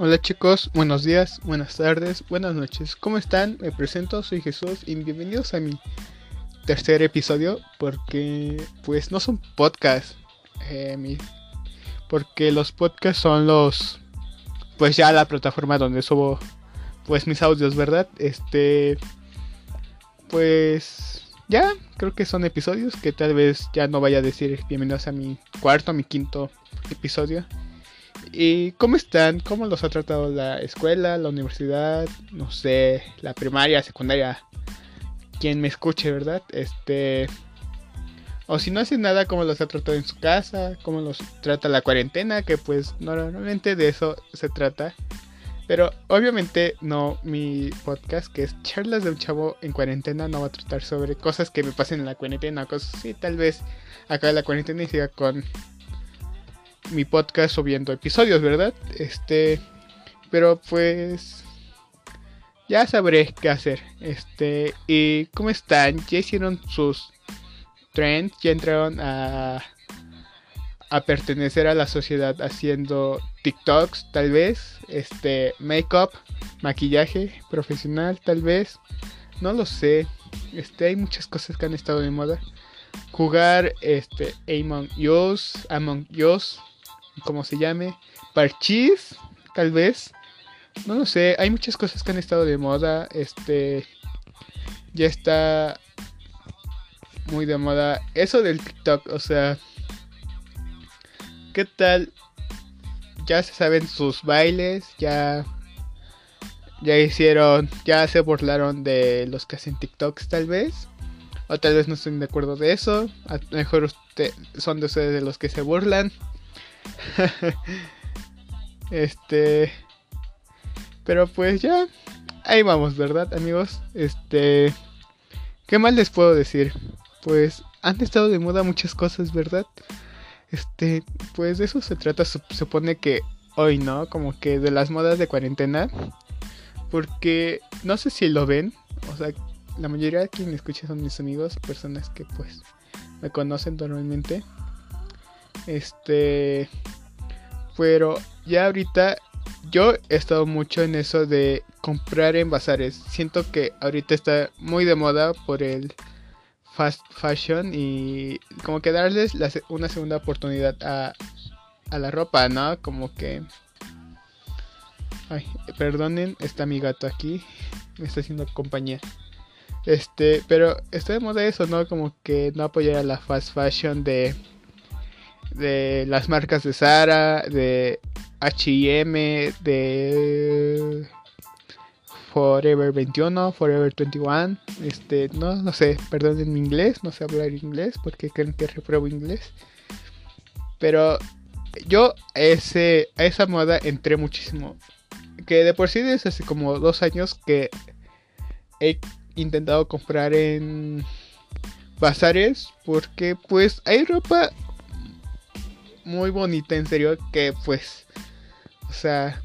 Hola chicos, buenos días, buenas tardes, buenas noches. ¿Cómo están? Me presento, soy Jesús y bienvenidos a mi tercer episodio porque pues no son podcasts. Eh, porque los podcasts son los pues ya la plataforma donde subo pues mis audios, ¿verdad? Este pues ya creo que son episodios que tal vez ya no vaya a decir bienvenidos a mi cuarto, mi quinto episodio. ¿Y cómo están? ¿Cómo los ha tratado la escuela, la universidad? No sé, la primaria, secundaria. Quien me escuche, ¿verdad? Este. O si no hacen nada, ¿cómo los ha tratado en su casa? ¿Cómo los trata la cuarentena? Que pues normalmente de eso se trata. Pero obviamente no mi podcast, que es Charlas de un Chavo en cuarentena, no va a tratar sobre cosas que me pasen en la cuarentena, cosas así. Tal vez acabe la cuarentena y siga con mi podcast subiendo episodios, ¿verdad? Este, pero pues ya sabré qué hacer. Este, y cómo están? Ya hicieron sus trends, ya entraron a a pertenecer a la sociedad haciendo TikToks, tal vez, este, make-up, maquillaje profesional, tal vez, no lo sé. Este, hay muchas cosas que han estado de moda. Jugar este Among Us, Among Us, como se llame, Parchis, tal vez. No lo sé, hay muchas cosas que han estado de moda. Este ya está muy de moda eso del TikTok, o sea, ¿qué tal? Ya se saben sus bailes, ya ya hicieron, ya se burlaron de los que hacen TikToks tal vez. O tal vez no estén de acuerdo de eso. A lo mejor usted, son de ustedes de los que se burlan. este. Pero pues ya. Ahí vamos, ¿verdad, amigos? Este. ¿Qué más les puedo decir? Pues han estado de moda muchas cosas, ¿verdad? Este, pues de eso se trata, supone que hoy, ¿no? Como que de las modas de cuarentena. Porque no sé si lo ven, o sea, la mayoría de quien me escucha son mis amigos, personas que pues me conocen normalmente. Este, pero ya ahorita yo he estado mucho en eso de comprar en bazares. Siento que ahorita está muy de moda por el fast fashion y como que darles una segunda oportunidad a, a la ropa, ¿no? Como que... Ay, perdonen, está mi gato aquí. Me está haciendo compañía. Este, pero está de moda eso, ¿no? Como que no apoyar a la fast fashion de de las marcas de Zara, de H&M, de Forever 21, Forever 21, este, no, no sé, perdón en mi inglés, no sé hablar inglés porque creen que repruebo inglés. Pero yo ese, a esa moda entré muchísimo. Que de por sí desde hace como dos años que he intentado comprar en bazares porque pues hay ropa muy bonita, en serio, que pues, o sea,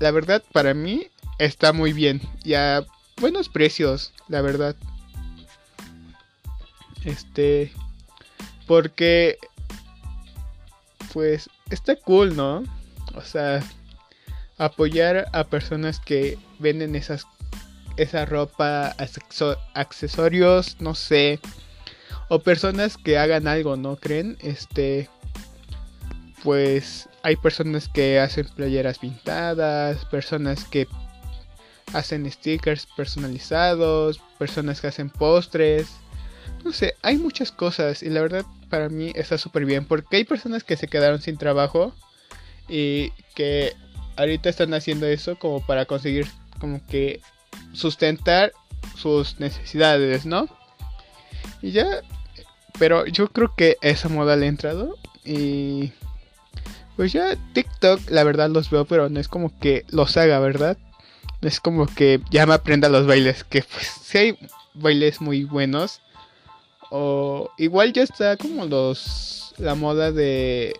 la verdad para mí está muy bien y a buenos precios, la verdad. Este, porque, pues, está cool, ¿no? O sea, apoyar a personas que venden esas esa ropa, accesorios, no sé, o personas que hagan algo, ¿no creen? Este, pues hay personas que hacen playeras pintadas, personas que hacen stickers personalizados, personas que hacen postres. No sé, hay muchas cosas y la verdad para mí está súper bien porque hay personas que se quedaron sin trabajo y que ahorita están haciendo eso como para conseguir como que sustentar sus necesidades, ¿no? Y ya, pero yo creo que esa moda le ha entrado y pues ya TikTok, la verdad los veo, pero no es como que los haga, ¿verdad? Es como que ya me aprenda los bailes, que pues si hay bailes muy buenos. O igual ya está como los la moda de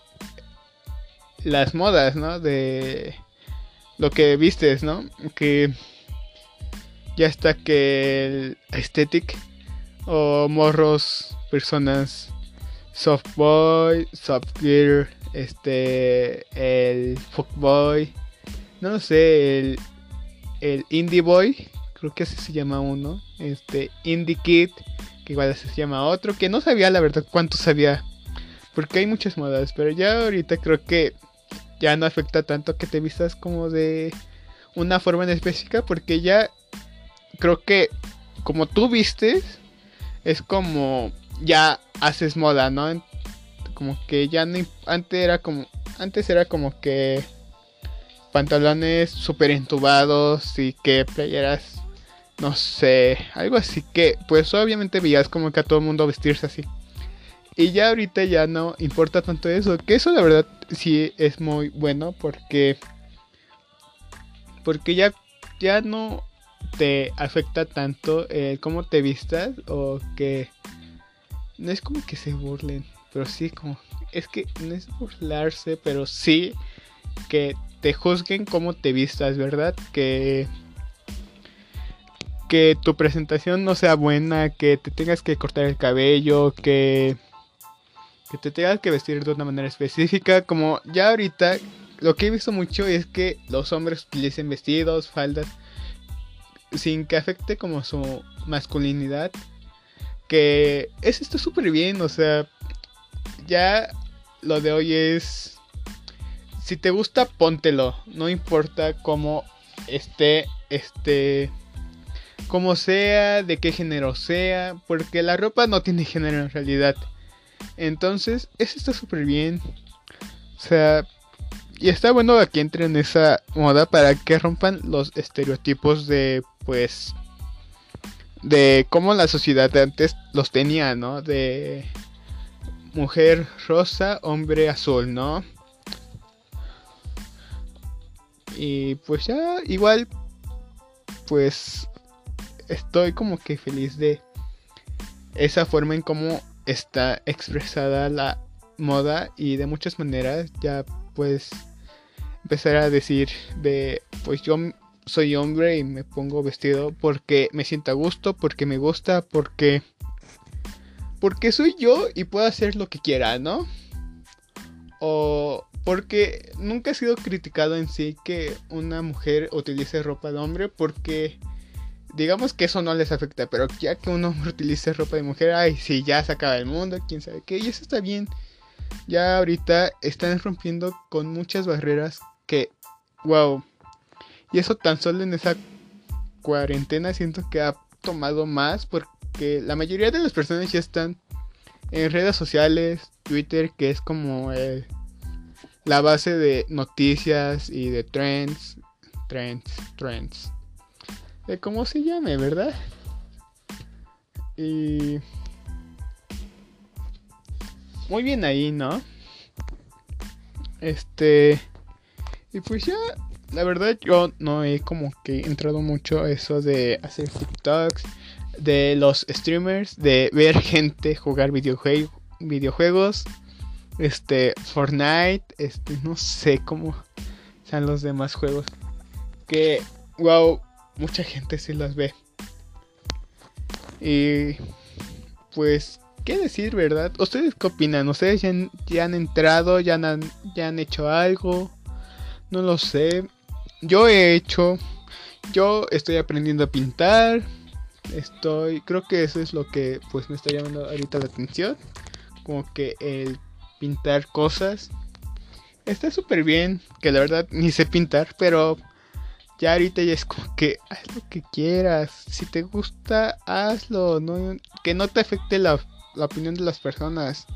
las modas, ¿no? De lo que vistes, ¿no? Que ya está que el aesthetic o morros, personas soft boy, soft gear, este, el fuckboy, no lo sé, el, Indie Boy, creo que así se llama uno, este Indie Kid, que igual así se llama otro, que no sabía la verdad cuántos había, porque hay muchas modas, pero ya ahorita creo que ya no afecta tanto que te vistas como de una forma en específica, porque ya creo que como tú vistes, es como ya haces moda, ¿no? Como que ya no, antes era como, antes era como que pantalones súper entubados y que playeras, no sé, algo así que pues obviamente veías como que a todo el mundo vestirse así. Y ya ahorita ya no importa tanto eso, que eso la verdad sí es muy bueno porque porque ya ya no te afecta tanto el cómo te vistas o que no es como que se burlen, pero sí como es que no es burlarse, pero sí que te juzguen cómo te vistas, ¿verdad? Que que tu presentación no sea buena, que te tengas que cortar el cabello, que que te tengas que vestir de una manera específica, como ya ahorita lo que he visto mucho es que los hombres utilicen vestidos, faldas sin que afecte como su masculinidad, que es esto súper bien, o sea, ya lo de hoy es si te gusta, póntelo. No importa cómo esté, este, como sea, de qué género sea, porque la ropa no tiene género en realidad. Entonces, eso está súper bien. O sea, y está bueno que entren en esa moda para que rompan los estereotipos de, pues, de cómo la sociedad de antes los tenía, ¿no? De mujer rosa, hombre azul, ¿no? Y pues ya, igual, pues estoy como que feliz de esa forma en cómo está expresada la moda y de muchas maneras ya pues empezar a decir de pues yo soy hombre y me pongo vestido porque me siento a gusto, porque me gusta, porque porque soy yo y puedo hacer lo que quiera, ¿no? O porque nunca ha sido criticado en sí que una mujer utilice ropa de hombre porque digamos que eso no les afecta, pero ya que un hombre utilice ropa de mujer, ay, sí, ya se acaba el mundo, quién sabe qué, y eso está bien. Ya ahorita están rompiendo con muchas barreras que, wow. Y eso tan solo en esa cuarentena siento que ha tomado más porque la mayoría de las personas ya están en redes sociales, Twitter, que es como el la base de noticias y de trends, trends, trends, de cómo se llame, ¿verdad? Y muy bien ahí, ¿no? Este y pues ya la verdad yo no he como que entrado mucho a eso de hacer TikToks, de los streamers, de ver gente jugar videojuegos este, Fortnite, este, no sé cómo sean los demás juegos. Que, wow, mucha gente sí las ve. Y, pues, ¿qué decir, verdad? ¿Ustedes qué opinan? ¿Ustedes ya han, ya han entrado, ya han, ya han hecho algo? No lo sé. Yo he hecho, yo estoy aprendiendo a pintar. Estoy, creo que eso es lo que pues me está llamando ahorita la atención. Como que el pintar cosas. Está súper bien, que la verdad ni sé pintar, pero ya ahorita ya es como que haz lo que quieras. Si te gusta, hazlo. Que no te afecte la, la opinión de las personas.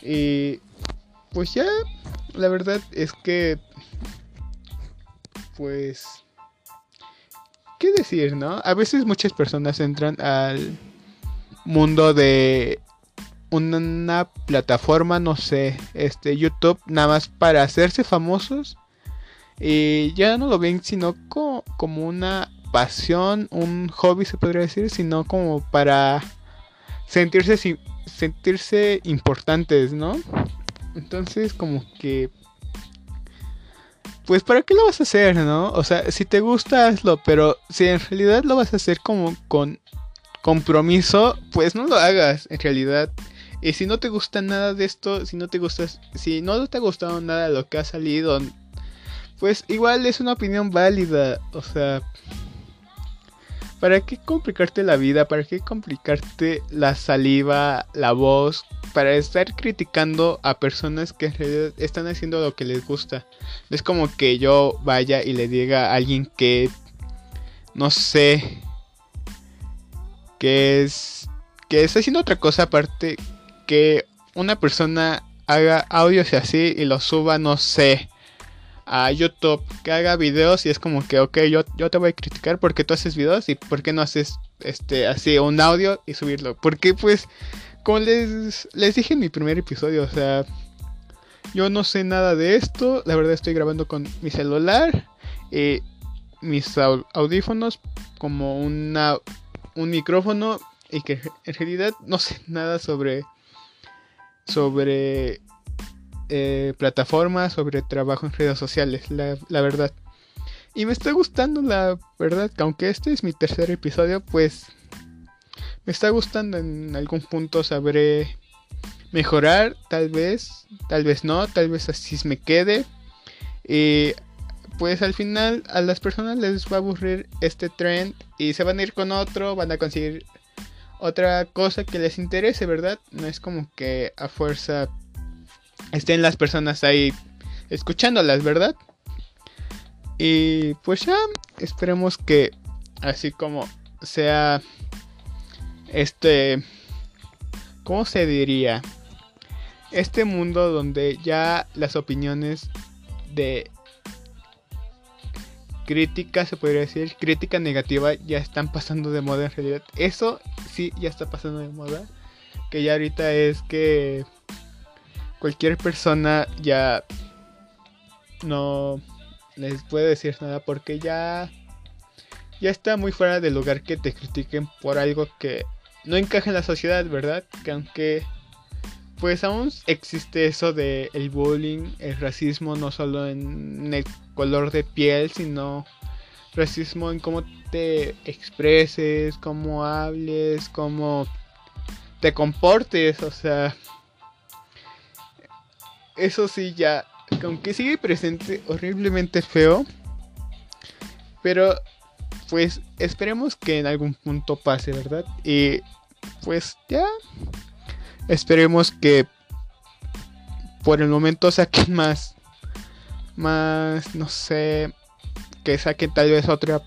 Y pues ya, la verdad es que, pues, ¿qué decir, no? A veces muchas personas entran al mundo de una plataforma, no sé, este YouTube, nada más para hacerse famosos. Y ya no lo ven sino como una pasión, un hobby se podría decir, sino como para sentirse sentirse importantes, ¿no? Entonces como que pues para qué lo vas a hacer, ¿no? O sea, si te gusta hazlo, pero si en realidad lo vas a hacer como con compromiso, pues no lo hagas en realidad. Y si no te gusta nada de esto, si no te gustas, si no te ha gustado nada de lo que ha salido, pues igual es una opinión válida, o sea, ¿para qué complicarte la vida? ¿Para qué complicarte la saliva, la voz? Para estar criticando a personas que en realidad están haciendo lo que les gusta. Es como que yo vaya y le diga a alguien que, no sé, que es, que está haciendo otra cosa aparte que una persona haga audios así y los suba, no sé, a YouTube, que haga videos y es como que, ok, yo, yo te voy a criticar porque tú haces videos y por qué no haces este así un audio y subirlo. Porque pues, como les, les dije en mi primer episodio, o sea, yo no sé nada de esto, la verdad estoy grabando con mi celular y mis audífonos como una, un micrófono y que en realidad no sé nada sobre sobre eh, plataformas, sobre trabajo en redes sociales, la, verdad. Y me está gustando, la verdad, que aunque este es mi tercer episodio, pues me está gustando en algún punto sabré mejorar, tal vez, tal vez no, tal vez así me quede. Y pues al final a las personas les va a aburrir este trend y se van a ir con otro, van a conseguir otra cosa que les interese, ¿verdad? No es como que a fuerza estén las personas ahí escuchándolas, ¿verdad? Y pues ya esperemos que así como sea este, ¿cómo se diría? Este mundo donde ya las opiniones de crítica, se podría decir, crítica negativa ya están pasando de moda en realidad. Eso sí ya está pasando de moda. Que ya ahorita es que cualquier persona ya no les puede decir nada porque ya ya está muy fuera del lugar que te critiquen por algo que no encaja en la sociedad, ¿verdad? Que aunque pues aún existe eso de el bullying, el racismo no solo en el color de piel, sino racismo en cómo te expreses, cómo hables, cómo te comportes, o sea, eso sí ya, aunque sigue presente, horriblemente feo. Pero, pues, esperemos que en algún punto pase, ¿verdad? Y, pues, ya. Esperemos que por el momento saquen más. Más, no sé. Que saquen tal vez otra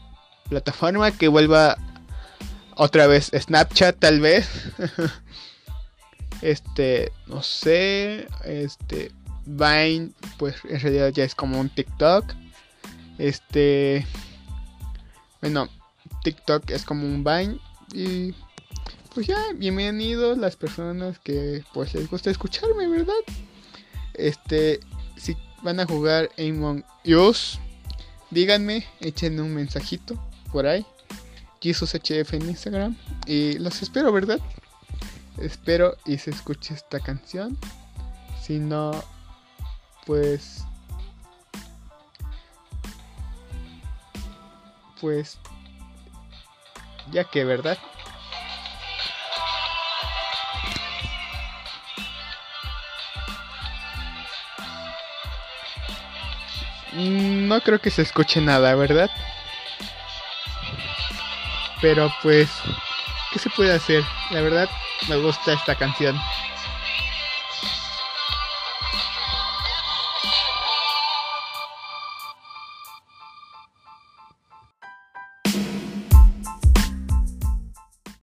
plataforma. Que vuelva otra vez Snapchat, tal vez. este, no sé. Este, Vine, pues en realidad ya es como un TikTok. Este. Bueno, TikTok es como un Vine. Y pues ya, bienvenidos las personas que pues les gusta escucharme, ¿verdad? Este, si van a jugar Among Us, díganme, echen un mensajito por ahí. HF en Instagram. Y los espero, ¿verdad? Espero y se escuche esta canción. Si no, pues pues ya que verdad no creo que se escuche nada verdad pero pues qué se puede hacer la verdad me gusta esta canción